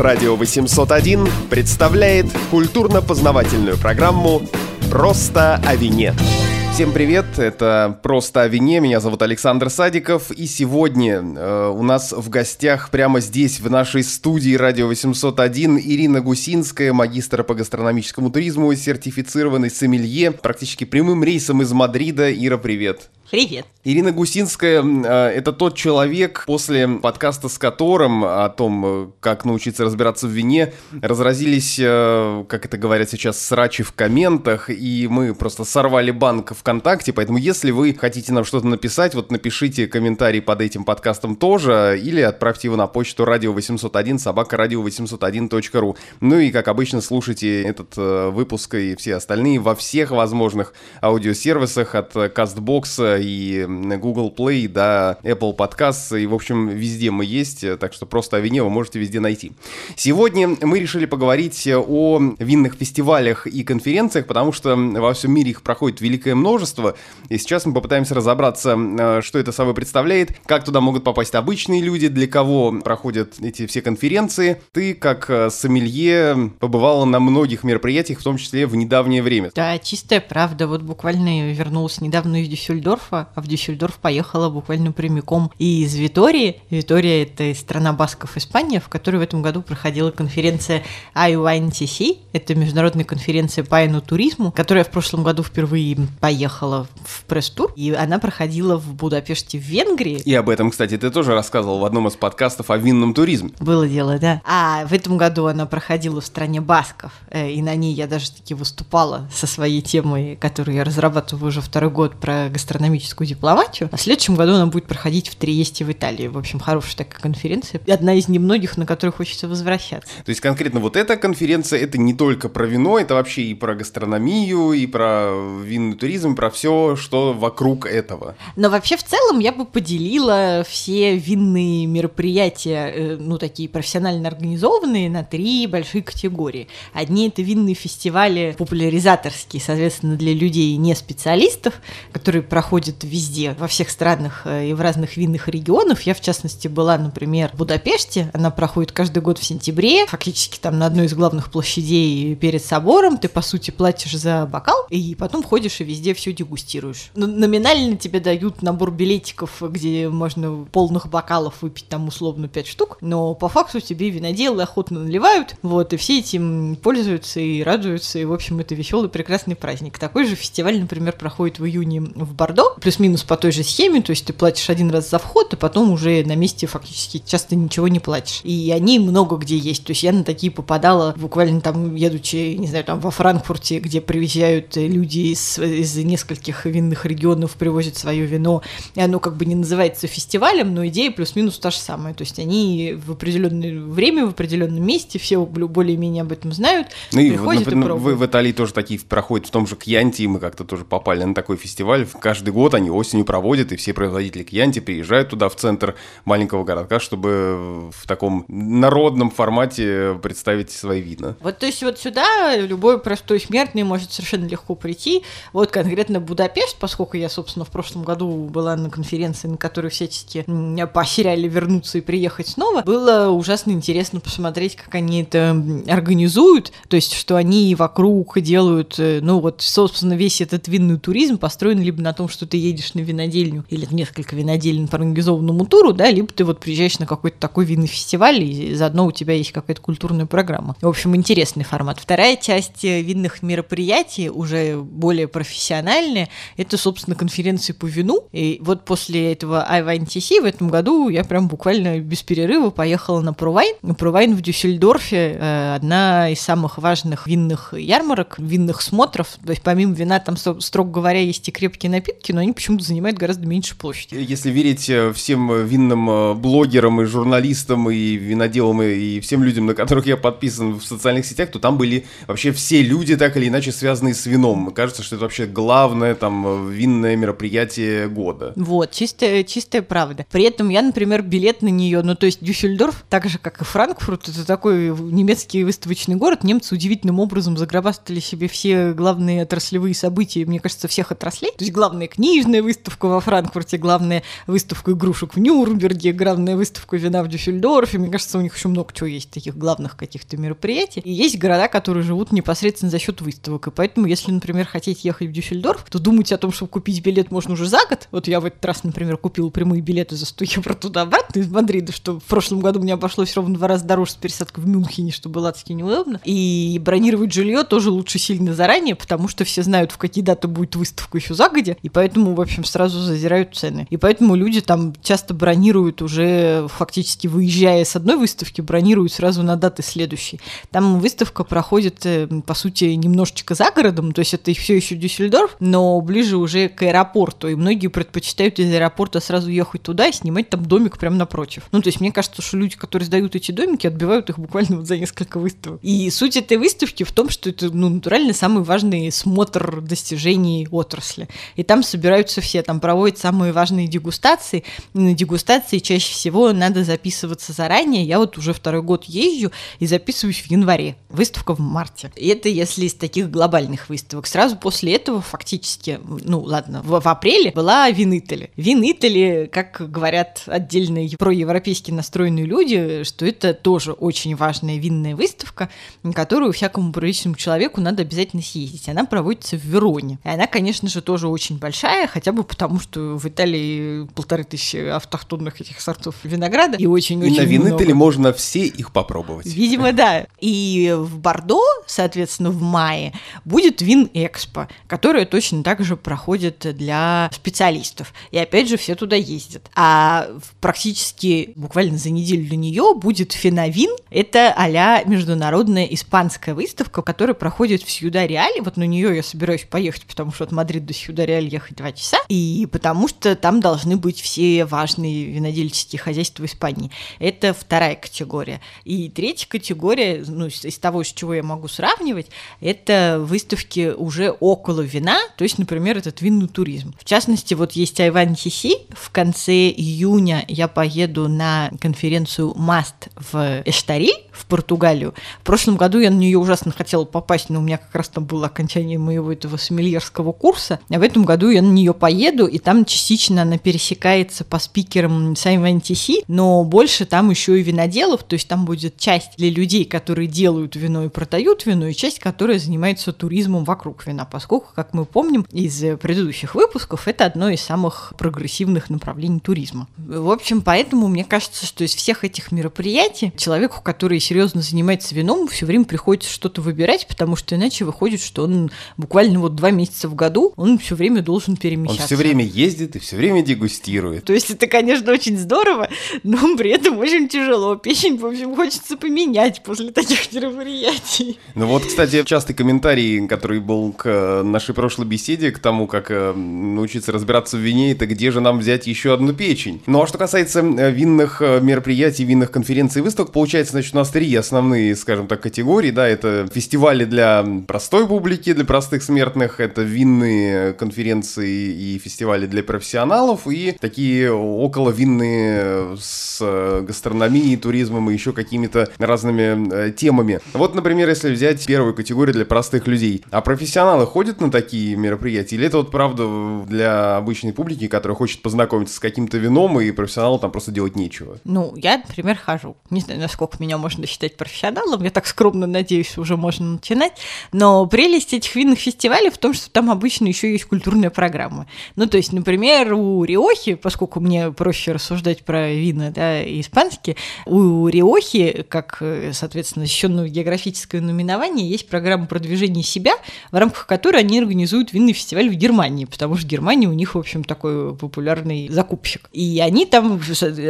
Радио 801 представляет культурно-познавательную программу «Просто о вине». Всем привет, это «Просто о вине», меня зовут Александр Садиков, и сегодня э, у нас в гостях прямо здесь, в нашей студии «Радио 801» Ирина Гусинская, магистр по гастрономическому туризму, сертифицированный сомелье, практически прямым рейсом из Мадрида. Ира, привет. Привет. Ирина Гусинская э, – это тот человек, после подкаста с которым о том, э, как научиться разбираться в вине, разразились, э, как это говорят сейчас, срачи в комментах, и мы просто сорвали банк ВКонтакте, поэтому если вы хотите нам что-то написать, вот напишите комментарий под этим подкастом тоже, или отправьте его на почту радио 801 собака радио 801.ру. Ну и, как обычно, слушайте этот выпуск и все остальные во всех возможных аудиосервисах от CastBox и Google Play, да, Apple Podcasts, и, в общем, везде мы есть, так что просто о вине вы можете везде найти. Сегодня мы решили поговорить о винных фестивалях и конференциях, потому что во всем мире их проходит великое множество, и сейчас мы попытаемся разобраться, что это собой представляет, как туда могут попасть обычные люди, для кого проходят эти все конференции. Ты, как э, сомелье, побывала на многих мероприятиях, в том числе в недавнее время. Да, чистая правда. Вот буквально вернулась недавно из Дюссельдорфа, Дюссельдорфа, а в Дюссельдорф поехала буквально прямиком и из Витории. Витория — это страна басков Испания, в которой в этом году проходила конференция IWNTC. Это международная конференция по туризму, которая в прошлом году впервые поехала в пресс-тур. И она проходила в Будапеште в Венгрии. И об этом, кстати, ты тоже рассказывал в одном из подкастов о винном туризме. Было дело, да. А в этом году она проходила в стране басков. Э, и на ней я даже таки выступала со своей темой, которую я разрабатываю уже второй год про гастрономическую экономическую дипломатию. А в следующем году она будет проходить в Триесте в Италии. В общем, хорошая такая конференция. Одна из немногих, на которую хочется возвращаться. То есть конкретно вот эта конференция, это не только про вино, это вообще и про гастрономию, и про винный туризм, про все, что вокруг этого. Но вообще в целом я бы поделила все винные мероприятия, э, ну такие профессионально организованные, на три большие категории. Одни это винные фестивали популяризаторские, соответственно, для людей не специалистов, которые проходят проходит везде, во всех странах э, и в разных винных регионах. Я, в частности, была, например, в Будапеште. Она проходит каждый год в сентябре, фактически там на одной из главных площадей перед собором. Ты, по сути, платишь за бокал, и потом ходишь и везде все дегустируешь. Номинально тебе дают набор билетиков, где можно полных бокалов выпить там условно 5 штук, но по факту тебе виноделы охотно наливают, вот, и все этим пользуются и радуются, и, в общем, это веселый прекрасный праздник. Такой же фестиваль, например, проходит в июне в Бордо, плюс-минус по той же схеме, то есть ты платишь один раз за вход, и потом уже на месте фактически часто ничего не платишь. И они много где есть, то есть я на такие попадала буквально там, едучи, не знаю, там во Франкфурте, где приезжают люди из, из нескольких винных регионов, привозят свое вино, и оно как бы не называется фестивалем, но идея плюс-минус та же самая, то есть они в определенное время, в определенном месте, все более-менее об этом знают, ну, приходят и, например, и Вы в Италии тоже такие проходят, в том же Кьянти, мы как-то тоже попали на такой фестиваль, каждый год они осенью проводят, и все производители Кьянти приезжают туда, в центр маленького городка, чтобы в таком народном формате представить свои вина. Вот, то есть вот сюда любой простой смертный может совершенно легко прийти. Вот конкретно Будапешт, поскольку я, собственно, в прошлом году была на конференции, на которой всячески поощряли вернуться и приехать снова, было ужасно интересно посмотреть, как они это организуют, то есть, что они вокруг делают, э, ну вот, собственно, весь этот винный туризм построен либо на том, что ты едешь на винодельню или несколько винодельн по организованному туру, да, либо ты вот приезжаешь на какой-то такой винный фестиваль, и заодно у тебя есть какая-то культурная программа. В общем, интересный формат. Вторая часть э, винных мероприятий, уже более профессиональная, это, собственно, конференции по вину. И вот после этого IVNTC в этом году я прям буквально без перерыва поехала на Прувайн. Прувайн в Дюссельдорфе э, одна из самых важных винных ярмарок, винных смотров. То есть помимо вина там, строго говоря, есть и крепкие напитки, но они почему-то занимает гораздо меньше площади. Если верить э, всем э, винным э, блогерам и журналистам и виноделам и всем людям, на которых я подписан в социальных сетях, то там были вообще все люди так или иначе связанные с вином. Кажется, что это вообще главное там винное мероприятие года. Вот, чистая, чистая правда. При этом я, например, билет на нее, ну то есть Дюссельдорф, так же как и Франкфурт, это такой немецкий выставочный город, немцы удивительным образом загробастали себе все главные отраслевые события, мне кажется, всех отраслей. То есть главная книга, книжная выставка во Франкфурте, главная выставка игрушек в Нюрнберге, главная выставка вина в Дюссельдорфе. Мне кажется, у них еще много чего есть, таких главных каких-то мероприятий. И есть города, которые живут непосредственно за счет выставок. И поэтому, если, например, хотите ехать в Дюссельдорф, то думайте о том, чтобы купить билет можно уже за год. Вот я в этот раз, например, купил прямые билеты за 100 евро туда-обратно из Мадрида, что в прошлом году мне обошлось ровно в два раза дороже с пересадкой в Мюнхене, что было адски неудобно. И бронировать жилье тоже лучше сильно заранее, потому что все знают, в какие даты будет выставка еще загодя, и поэтому, в общем, сразу зазирают цены. И поэтому люди там часто бронируют уже фактически выезжая с одной выставки, бронируют сразу на даты следующей. Там выставка проходит, э, по сути, немножечко за городом, то есть это все еще Дюссельдорф, но ближе уже к аэропорту, и многие предпочитают из аэропорта сразу ехать туда и снимать там домик прямо напротив. Ну, то есть мне кажется, что люди, которые сдают эти домики, отбивают их буквально вот за несколько выставок. И суть этой выставки в том, что это, ну, натурально самый важный смотр достижений отрасли. И там собираются все, там проводят самые важные дегустации. И на дегустации чаще всего надо записываться заранее. Я вот уже второй год езжу и записываюсь в январе. Выставка в марте. И это если из таких глобальных выставок. Сразу после этого фактически, ну ладно, в, в апреле была Винитали. Винитали, как говорят отдельные проевропейски настроенные люди, что это тоже очень важная винная выставка, которую всякому приличному человеку надо обязательно съездить. Она проводится в Вероне. И она, конечно же, тоже очень большая, хотя бы потому, что в Италии полторы тысячи автохтонных этих сортов винограда и очень-очень И на Винитали можно все их попробовать. Видимо, да. И в Бордо, соответственно, в мае будет Вин-Экспо, которая точно так же проходит для специалистов. И опять же, все туда ездят. А практически буквально за неделю до нее будет Феновин. Это а международная испанская выставка, которая проходит в Сьюда-Реале. Вот на нее я собираюсь поехать, потому что от Мадрида до Сьюда-Реаль ехать два часа. И потому что там должны быть все важные винодельческие хозяйства Испании. Это вторая категория. И третья категория, ну, из того, с чего я могу сравнивать, это выставки уже около вина, то есть, например, этот винный туризм. В частности, вот есть Айван Хиси. В конце июня я поеду на конференцию МАСТ в Эштари, в Португалию. В прошлом году я на нее ужасно хотела попасть, но у меня как раз там было окончание моего этого сомельерского курса. А в этом году я нее поеду, и там частично она пересекается по спикерам Саймон Тиси, но больше там еще и виноделов, то есть там будет часть для людей, которые делают вино и продают вино, и часть, которая занимается туризмом вокруг вина, поскольку, как мы помним из предыдущих выпусков, это одно из самых прогрессивных направлений туризма. В общем, поэтому мне кажется, что из всех этих мероприятий человеку, который серьезно занимается вином, все время приходится что-то выбирать, потому что иначе выходит, что он буквально вот два месяца в году, он все время должен перемещаться. Он все время ездит и все время дегустирует. То есть это, конечно, очень здорово, но при этом очень тяжело. Печень, в общем, хочется поменять после таких мероприятий. Ну вот, кстати, частый комментарий, который был к э, нашей прошлой беседе, к тому, как э, научиться разбираться в вине, это где же нам взять еще одну печень. Ну а что касается э, винных мероприятий, винных конференций и выставок, получается, значит, у нас три основные, скажем так, категории, да, это фестивали для простой публики, для простых смертных, это винные конференции и фестивали для профессионалов, и такие около винные с гастрономией, туризмом и еще какими-то разными темами. Вот, например, если взять первую категорию для простых людей, а профессионалы ходят на такие мероприятия, или это вот правда для обычной публики, которая хочет познакомиться с каким-то вином, и профессионалу там просто делать нечего? Ну, я, например, хожу. Не знаю, насколько меня можно считать профессионалом, я так скромно надеюсь, уже можно начинать, но прелесть этих винных фестивалей в том, что там обычно еще есть культурная программа. Ну, то есть, например, у Риохи, поскольку мне проще рассуждать про вина, да, испанские, у Риохи, как, соответственно, защищенного географического номинования, есть программа продвижения себя, в рамках которой они организуют винный фестиваль в Германии, потому что Германия у них, в общем, такой популярный закупщик. И они там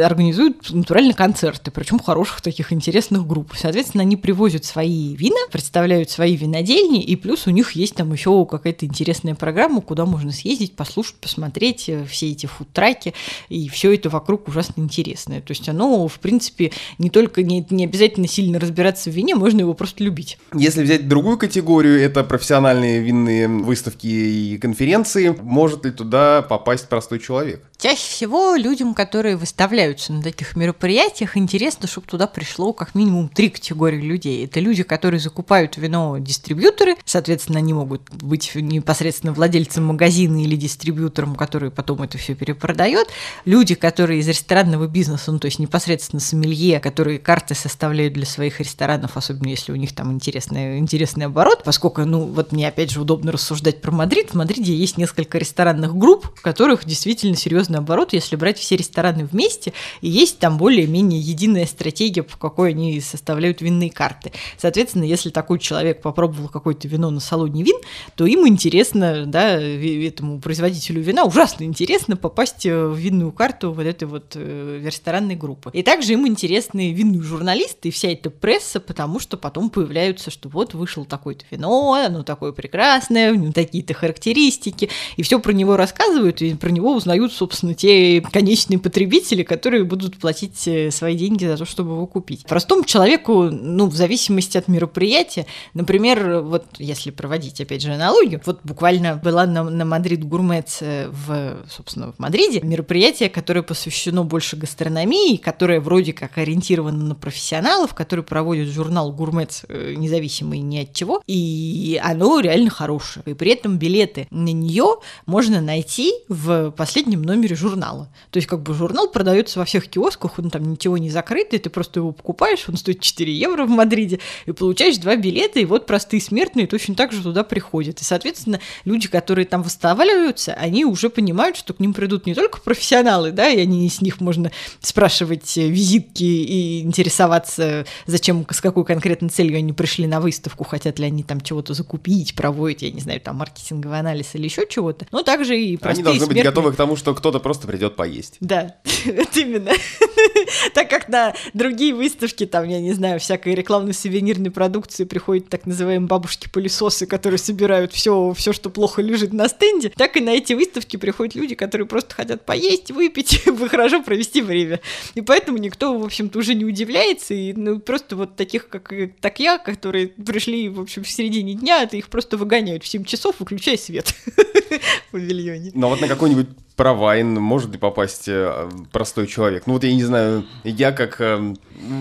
организуют натуральные концерты, причем хороших таких интересных групп. Соответственно, они привозят свои вина, представляют свои винодельни, и плюс у них есть там еще какая-то интересная программа, куда можно съездить, послушать, посмотреть э, все эти фудтраки, и все это вокруг ужасно интересное. То есть оно, в принципе, не только не, не обязательно сильно разбираться в вине, можно его просто любить. Если взять другую категорию, это профессиональные винные выставки и конференции, может ли туда попасть простой человек? Чаще всего людям, которые выставляются на таких мероприятиях, интересно, чтобы туда пришло как минимум три категории людей. Это люди, которые закупают вино дистрибьюторы, соответственно, они могут быть непосредственно владельцем магазина или дистрибьютором, который потом это все перепродает. Люди, которые из ресторанного бизнеса, ну то есть непосредственно сомелье, которые карты составляют для своих ресторанов, особенно если у них там интересный, интересный оборот, поскольку, ну вот мне опять же удобно рассуждать про Мадрид. В Мадриде есть несколько ресторанных групп, в которых действительно серьезно наоборот, если брать все рестораны вместе, и есть там более-менее единая стратегия, по какой они составляют винные карты. Соответственно, если такой человек попробовал какое-то вино на салоне вин, то им интересно, да, этому производителю вина ужасно интересно попасть э, в винную карту вот этой вот э, ресторанной группы. И также им интересны винные журналисты и вся эта пресса, потому что потом появляются, что вот вышел такое-то вино, оно такое прекрасное, такие-то характеристики, и все про него рассказывают, и про него узнают, собственно, собственно, те конечные потребители, которые будут платить э, свои деньги за то, чтобы его купить. Простому человеку, ну, в зависимости от мероприятия, например, вот если проводить, опять же, аналогию, вот буквально была на, на Мадрид Gourmets э, в, собственно, в Мадриде мероприятие, которое посвящено больше гастрономии, которое вроде как ориентировано на профессионалов, который проводит журнал Gourmets э, независимый ни от чего, и оно реально хорошее. И при этом билеты на нее можно найти в последнем номере номере журнала. То есть как бы журнал продается во всех киосках, он там ничего не закрытый, ты просто его покупаешь, он стоит 4 евро в Мадриде, и получаешь два билета, и вот простые смертные точно так же туда приходят. И, соответственно, люди, которые там выставляются, они уже понимают, что к ним придут не только профессионалы, да, и они с них можно спрашивать э, визитки и интересоваться, зачем, с какой конкретной целью они пришли на выставку, хотят ли они там чего-то закупить, проводить, я не знаю, там маркетинговый анализ или еще чего-то. Но также и простые Они должны смертные... быть готовы к тому, что кто-то просто придет поесть. Да, вот именно. так как на другие выставки, там, я не знаю, всякой рекламной сувенирной продукции приходят так называемые бабушки-пылесосы, которые собирают все, все, что плохо лежит на стенде, так и на эти выставки приходят люди, которые просто хотят поесть, выпить, хорошо провести время. И поэтому никто, в общем-то, уже не удивляется, и ну, просто вот таких, как так я, которые пришли, в общем, в середине дня, это их просто выгоняют в 7 часов, выключая свет в павильоне. Но вот на какой-нибудь провайн может ли попасть э, простой человек? Ну вот я не знаю, я как э,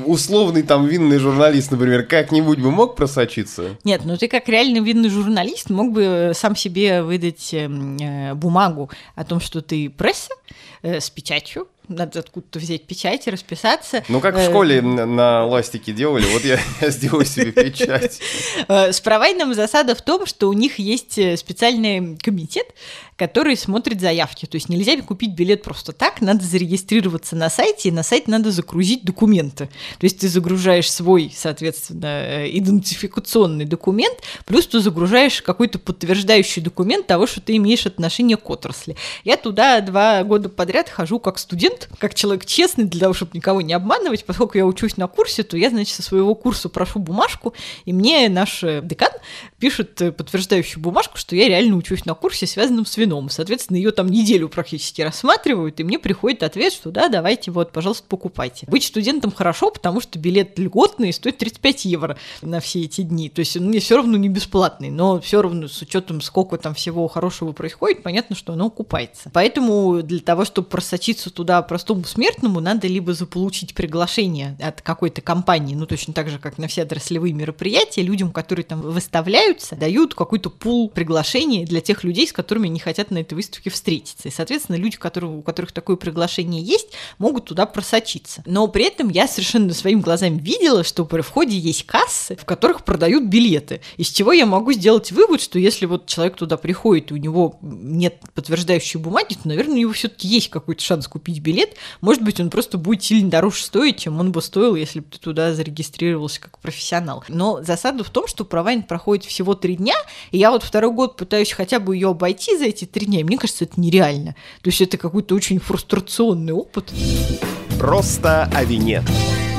условный там винный журналист, например, как-нибудь бы мог просочиться? Нет, ну ты как реальный винный журналист мог бы сам себе выдать э, бумагу о том, что ты пресса э, с печатью, надо откуда-то взять печать и расписаться. Ну, как в э, школе на ластике делали, вот я, я сделаю себе печать. Э, с провайдом засада в том, что у них есть э, специальный комитет, который смотрит заявки. То есть нельзя купить билет просто так, надо зарегистрироваться на сайте, и на сайт надо загрузить документы. То есть ты загружаешь свой, соответственно, идентификационный документ, плюс ты загружаешь какой-то подтверждающий документ того, что ты имеешь отношение к отрасли. Я туда два года подряд хожу как студент, как человек честный, для того, чтобы никого не обманывать, поскольку я учусь на курсе, то я, значит, со своего курса прошу бумажку, и мне наш э, декан пишет э, подтверждающую бумажку, что я реально учусь на курсе, связанном с вином. Соответственно, ее там неделю практически рассматривают, и мне приходит ответ, что да, давайте вот, пожалуйста, покупайте. Быть студентом хорошо, потому что билет льготный стоит 35 евро на все эти дни. То есть он мне все равно не бесплатный, но все равно с учетом, сколько там всего хорошего происходит, понятно, что оно окупается. Поэтому для того, чтобы просочиться туда простому смертному надо либо заполучить приглашение от какой-то компании, ну точно так же, как на все отраслевые мероприятия, людям, которые там выставляются, дают какой-то пул приглашений для тех людей, с которыми они хотят на этой выставке встретиться. И, соответственно, люди, которые, у которых такое приглашение есть, могут туда просочиться. Но при этом я совершенно своими глазами видела, что при входе есть кассы, в которых продают билеты. Из чего я могу сделать вывод, что если вот человек туда приходит, и у него нет подтверждающей бумаги, то, наверное, у него все-таки есть какой-то шанс купить билет, лет, может быть, он просто будет сильно дороже стоить, чем он бы стоил, если бы ты туда зарегистрировался как профессионал. Но засада в том, что провайн проходит всего три дня, и я вот второй год пытаюсь хотя бы ее обойти за эти три дня, и мне кажется, это нереально. То есть это какой-то очень фрустрационный опыт. Просто о вине.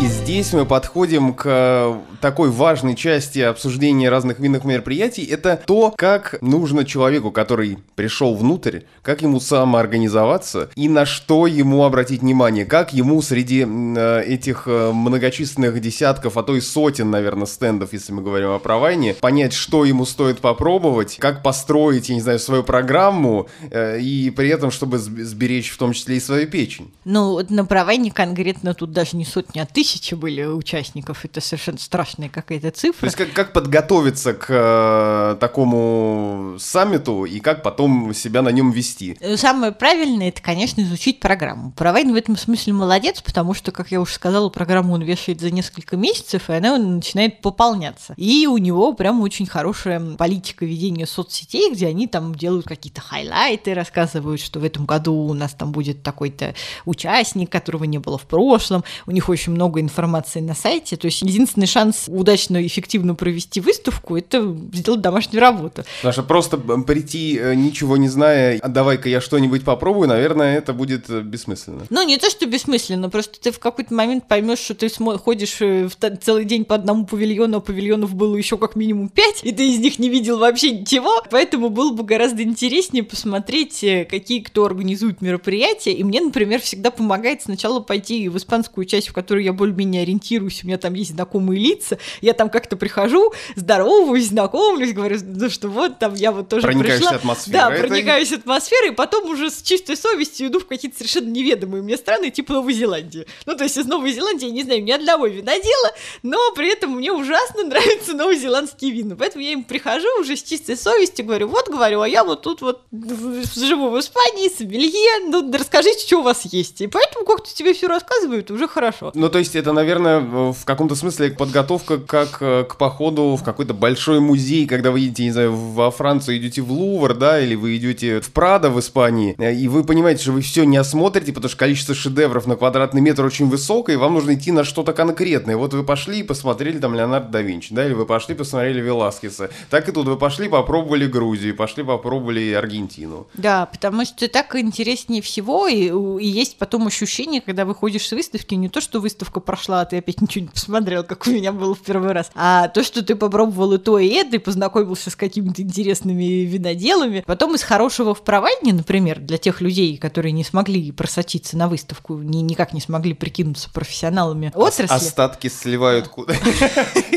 И здесь мы подходим к такой важной части обсуждения разных винных мероприятий. Это то, как нужно человеку, который пришел внутрь, как ему самоорганизоваться и на что ему обратить внимание, как ему среди э, этих э, многочисленных десятков, а то и сотен, наверное, стендов, если мы говорим о провайне, понять, что ему стоит попробовать, как построить, я не знаю, свою программу э, и при этом, чтобы сберечь в том числе и свою печень. Ну, на провайне конкретно тут даже не сотни, а тысячи тысячи были участников, это совершенно страшная какая-то цифра. То есть как, как подготовиться к э, такому саммиту и как потом себя на нем вести? Самое правильное, это, конечно, изучить программу. Провайн в этом смысле молодец, потому что, как я уже сказала, программу он вешает за несколько месяцев, и она начинает пополняться. И у него прям очень хорошая политика ведения соцсетей, где они там делают какие-то хайлайты, рассказывают, что в этом году у нас там будет такой-то участник, которого не было в прошлом. У них очень много информации на сайте. То есть единственный шанс удачно и эффективно провести выставку – это сделать домашнюю работу. Наша просто прийти, э, ничего не зная, а давай-ка я что-нибудь попробую, наверное, это будет э, бессмысленно. Ну, не то, что бессмысленно, просто ты в какой-то момент поймешь, что ты ходишь э, целый день по одному павильону, а павильонов было еще как минимум пять, и ты из них не видел вообще ничего, поэтому было бы гораздо интереснее посмотреть, какие кто организует мероприятия, и мне, например, всегда помогает сначала пойти в испанскую часть, в которую я более более-менее ориентируюсь, у меня там есть знакомые лица, я там как-то прихожу, здороваюсь, знакомлюсь, говорю, ну что вот там я вот тоже Проникаешься пришла. атмосферой. Да, проникаюсь атмосферой, и потом уже с чистой совестью иду в какие-то совершенно неведомые мне страны, типа Новой Зеландии. Ну, то есть из Новой Зеландии я не знаю ни одного винодела, но при этом мне ужасно нравятся новозеландские вина. Поэтому я им прихожу уже с чистой совестью, говорю, вот, говорю, а я вот тут вот живу в Испании, сомелье, ну, расскажите, что у вас есть. И поэтому как-то тебе все рассказывают, уже хорошо. Ну, то есть это, наверное, в каком-то смысле подготовка как э, к походу в какой-то большой музей, когда вы едете, не знаю, во Францию, идете в Лувр, да, или вы идете в Прадо в Испании, э, и вы понимаете, что вы все не осмотрите, потому что количество шедевров на квадратный метр очень высокое, и вам нужно идти на что-то конкретное. Вот вы пошли и посмотрели там Леонардо да Винчи, да, или вы пошли посмотрели Веласкеса. Так и тут вы пошли, попробовали Грузию, пошли, попробовали Аргентину. Да, потому что так интереснее всего, и, и есть потом ощущение, когда выходишь с выставки, не то, что выставка прошла, а ты опять ничего не посмотрел, как у меня было в первый раз. А то, что ты попробовал и то, и это, и познакомился с какими-то интересными виноделами. Потом из хорошего в провайне, например, для тех людей, которые не смогли просочиться на выставку, ни, никак не смогли прикинуться профессионалами отрасли. Остатки сливают куда?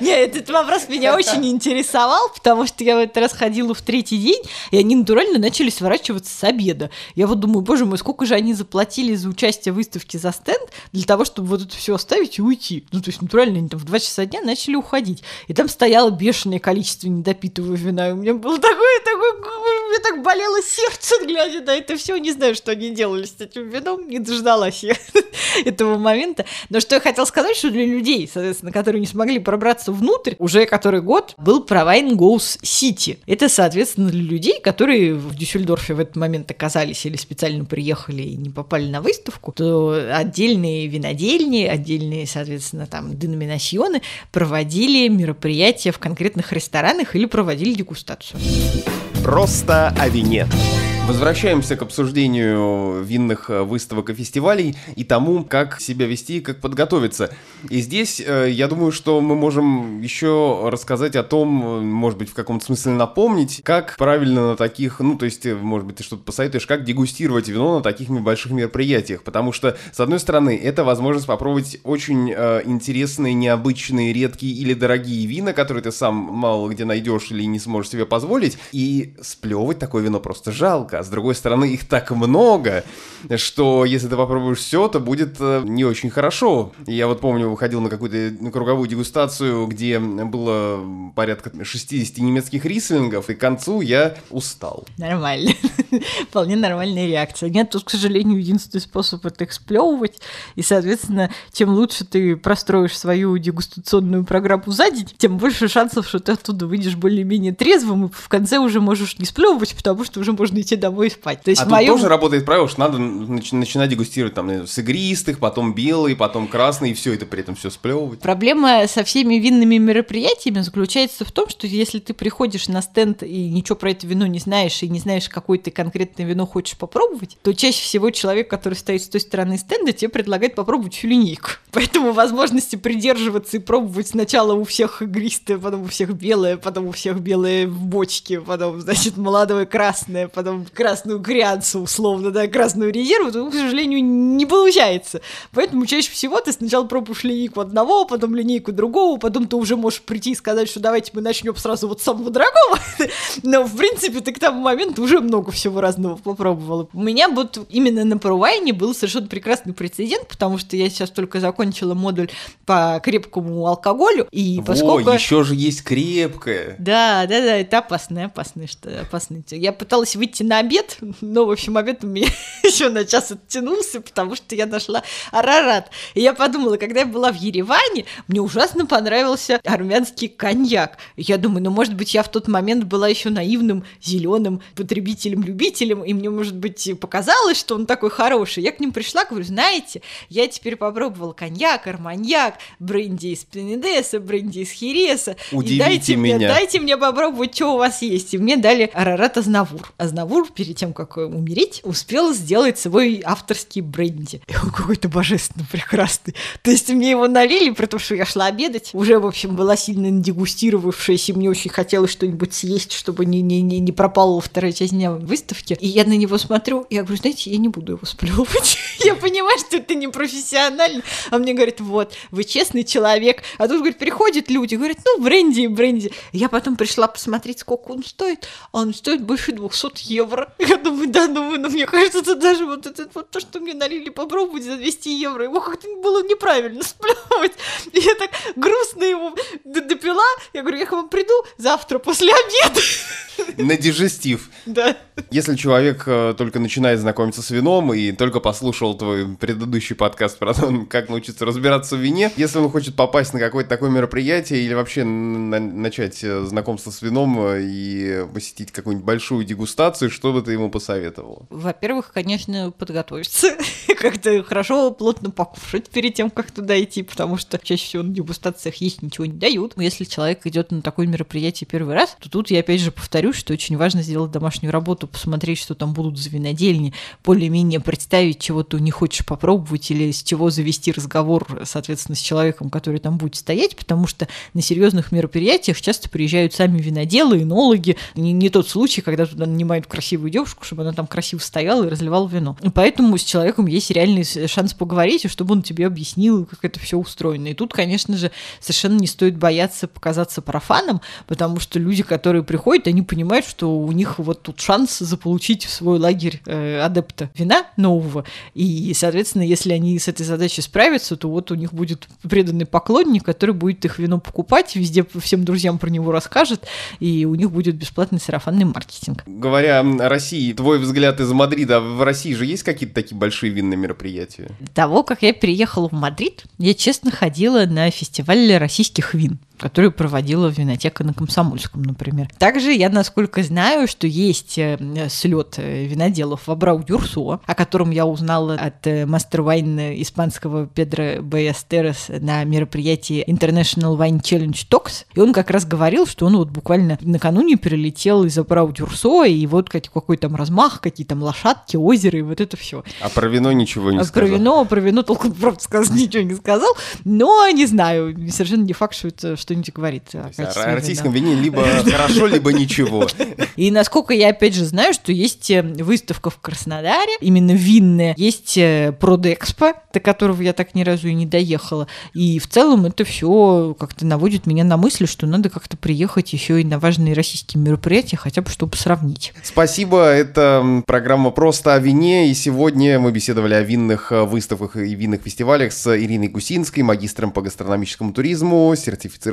Нет, этот вопрос меня очень интересовал, потому что я в этот раз ходила в третий день, и они натурально начали сворачиваться с обеда. Я вот думаю, боже мой, сколько же они заплатили за участие в выставке за стенд для того, чтобы вот это все оставить и уйти. Ну, то есть, натурально, они там в 2 часа дня начали уходить. И там стояло бешеное количество недопитого вина. И у меня было такое, такое, меня так болело сердце, глядя на это все. Не знаю, что они делали с этим вином, не дождалась я этого момента. Но что я хотела сказать, что для людей, соответственно, которые не смогли пробраться внутрь, уже который год был Провайн Goes City. Это, соответственно, для людей, которые в Дюссельдорфе в этот момент оказались или специально приехали и не попали на выставку, то отдельные винодельни, отдельные, соответственно, там, деноминасьоны проводили мероприятия в конкретных ресторанах или проводили дегустацию. Просто о вине. Возвращаемся к обсуждению винных э, выставок и фестивалей и тому, как себя вести и как подготовиться. И здесь э, я думаю, что мы можем еще рассказать о том, э, может быть, в каком-то смысле напомнить, как правильно на таких, ну, то есть, может быть, ты что-то посоветуешь, как дегустировать вино на таких больших мероприятиях. Потому что, с одной стороны, это возможность попробовать очень интересные, необычные, редкие или дорогие вина, которые ты сам мало где найдешь или не сможешь себе позволить. И сплевывать такое вино просто жалко а с другой стороны их так много, что если ты попробуешь все, то будет э, не очень хорошо. Я вот помню, выходил на какую-то круговую дегустацию, где было порядка 60 немецких рислингов, и к концу я устал. Нормально. Вполне нормальная реакция. Нет, тут, к сожалению, единственный способ это эксплевывать, и, соответственно, чем лучше ты простроишь свою дегустационную программу за день, тем больше шансов, что ты оттуда выйдешь более-менее трезвым, и в конце уже можешь не сплевывать, потому что уже можно идти домой спать. То есть а в тут моем... тоже работает правило, что надо нач- начинать дегустировать там с игристых, потом белый, потом красный, и все это при этом все сплевывать. Проблема со всеми винными мероприятиями заключается в том, что если ты приходишь на стенд и ничего про это вино не знаешь, и не знаешь, какое ты конкретное вино хочешь попробовать, то чаще всего человек, который стоит с той стороны стенда, тебе предлагает попробовать всю линейку. Поэтому возможности придерживаться и пробовать сначала у всех игристое, потом у всех белое, потом у всех белое в бочке, потом, значит, молодое красное, потом красную грянцу, условно, да, красную резерву, то, к сожалению, не получается. Поэтому чаще всего ты сначала пробуешь линейку одного, потом линейку другого, потом ты уже можешь прийти и сказать, что давайте мы начнем сразу вот с самого дорогого. Но, в принципе, ты к тому моменту уже много всего разного попробовала. У меня вот именно на Парувайне был совершенно прекрасный прецедент, потому что я сейчас только закончила модуль по крепкому алкоголю, и поскольку... О, еще же есть крепкое. Да, да, да, это опасное, опасное, что опасное. Я пыталась выйти на обед, но, в общем, обед у меня еще на час оттянулся, потому что я нашла Арарат. И я подумала, когда я была в Ереване, мне ужасно понравился армянский коньяк. Я думаю, ну, может быть, я в тот момент была еще наивным, зеленым потребителем-любителем, и мне, может быть, показалось, что он такой хороший. Я к ним пришла, говорю, знаете, я теперь попробовала коньяк, арманьяк, бренди из Пенедеса, бренди из Хереса. Удивите и дайте меня. Мне, дайте мне попробовать, что у вас есть. И мне дали Арарат Азнавур. Азнавур, перед тем, как умереть, успел сделать свой авторский бренди. И он какой-то божественно прекрасный. То есть мне его налили, при том, что я шла обедать. Уже, в общем, была сильно дегустировавшаяся, и мне очень хотелось что-нибудь съесть, чтобы не, не, не, не пропала вторая часть дня выставки. И я на него смотрю, и я говорю, знаете, я не буду его сплевывать. Я понимаю, что это не профессионально. А мне говорят, вот, вы честный человек. А тут, говорит, приходят люди, говорят, ну, бренди бренди. Я потом пришла посмотреть, сколько он стоит. А он стоит больше 200 евро. Я думаю, да, ну, ну мне кажется, это даже вот это вот то, что мне налили попробовать за 200 евро, его как-то было неправильно сплевывать. И я так грустно его допила. Я говорю, я к вам приду завтра после обеда. На дежестив. Да. Если человек э, только начинает знакомиться с вином и только послушал твой предыдущий подкаст про то, как научиться разбираться в вине, если он хочет попасть на какое-то такое мероприятие или вообще на- начать э, знакомство с вином э, и посетить какую-нибудь большую дегустацию, что бы ты ему посоветовал? Во-первых, конечно, подготовиться. Как-то хорошо, плотно покушать перед тем, как туда идти, потому что чаще всего на дегустациях есть ничего не дают. Но Если человек идет на такое мероприятие первый раз, то тут я опять же повторюсь, что очень важно сделать домашнюю работу, посмотреть, что там будут за винодельни, более-менее представить, чего ты не хочешь попробовать или с чего завести разговор, соответственно, с человеком, который там будет стоять, потому что на серьезных мероприятиях часто приезжают сами виноделы, энологи. Не, не тот случай, когда туда нанимают красивую девушку, чтобы она там красиво стояла и разливала вино. И поэтому с человеком есть реальный шанс поговорить, и чтобы он тебе объяснил, как это все устроено. И тут, конечно же, совершенно не стоит бояться показаться профаном, потому что люди, которые приходят, они понимают, что у них вот тут шанс заполучить в свой лагерь э, адепта вина нового. И, соответственно, если они с этой задачей справятся, то вот у них будет преданный поклонник, который будет их вино покупать, везде всем друзьям про него расскажет, и у них будет бесплатный сарафанный маркетинг. Говоря о России, твой взгляд из Мадрида, в России же есть какие-то такие большие винные мероприятия? До того, как я переехала в Мадрид, я честно ходила на фестиваль российских вин который проводила винотека на Комсомольском, например. Также я, насколько знаю, что есть э, слет э, виноделов в Абрау-Дюрсо, о котором я узнала от э, Master Wine испанского Педро Байестерос на мероприятии International Wine Challenge Talks. И он как раз говорил, что он вот буквально накануне перелетел из Абрау-Дюрсо, и вот как- какой там размах, какие там лошадки, озеро, и вот это все. А про вино ничего не А сказал. Про вино, про вино толком, правда сказать, ничего не сказал. Но не знаю, совершенно не факт, что это что-нибудь говорит о есть российском вине либо хорошо, либо ничего. И насколько я опять же знаю, что есть э, выставка в Краснодаре, именно винная, есть э, Продэкспо, до которого я так ни разу и не доехала. И в целом это все как-то наводит меня на мысль, что надо как-то приехать еще и на важные российские мероприятия, хотя бы чтобы сравнить. Спасибо, это программа «Просто о вине», и сегодня мы беседовали о винных э, выставках и винных фестивалях с Ириной Гусинской, магистром по гастрономическому туризму,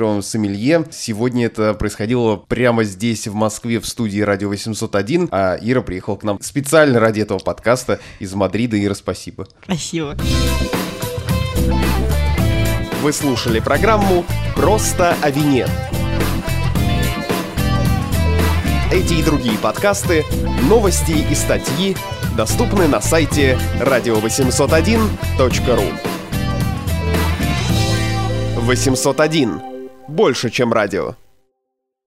сертифицированным сомелье. Сегодня это происходило прямо здесь, в Москве, в студии «Радио 801», а Ира приехала к нам специально ради этого подкаста из Мадрида. Ира, спасибо. Спасибо. Вы слушали программу «Просто о вине». Эти и другие подкасты, новости и статьи доступны на сайте radio801.ru 801. Больше, чем радио.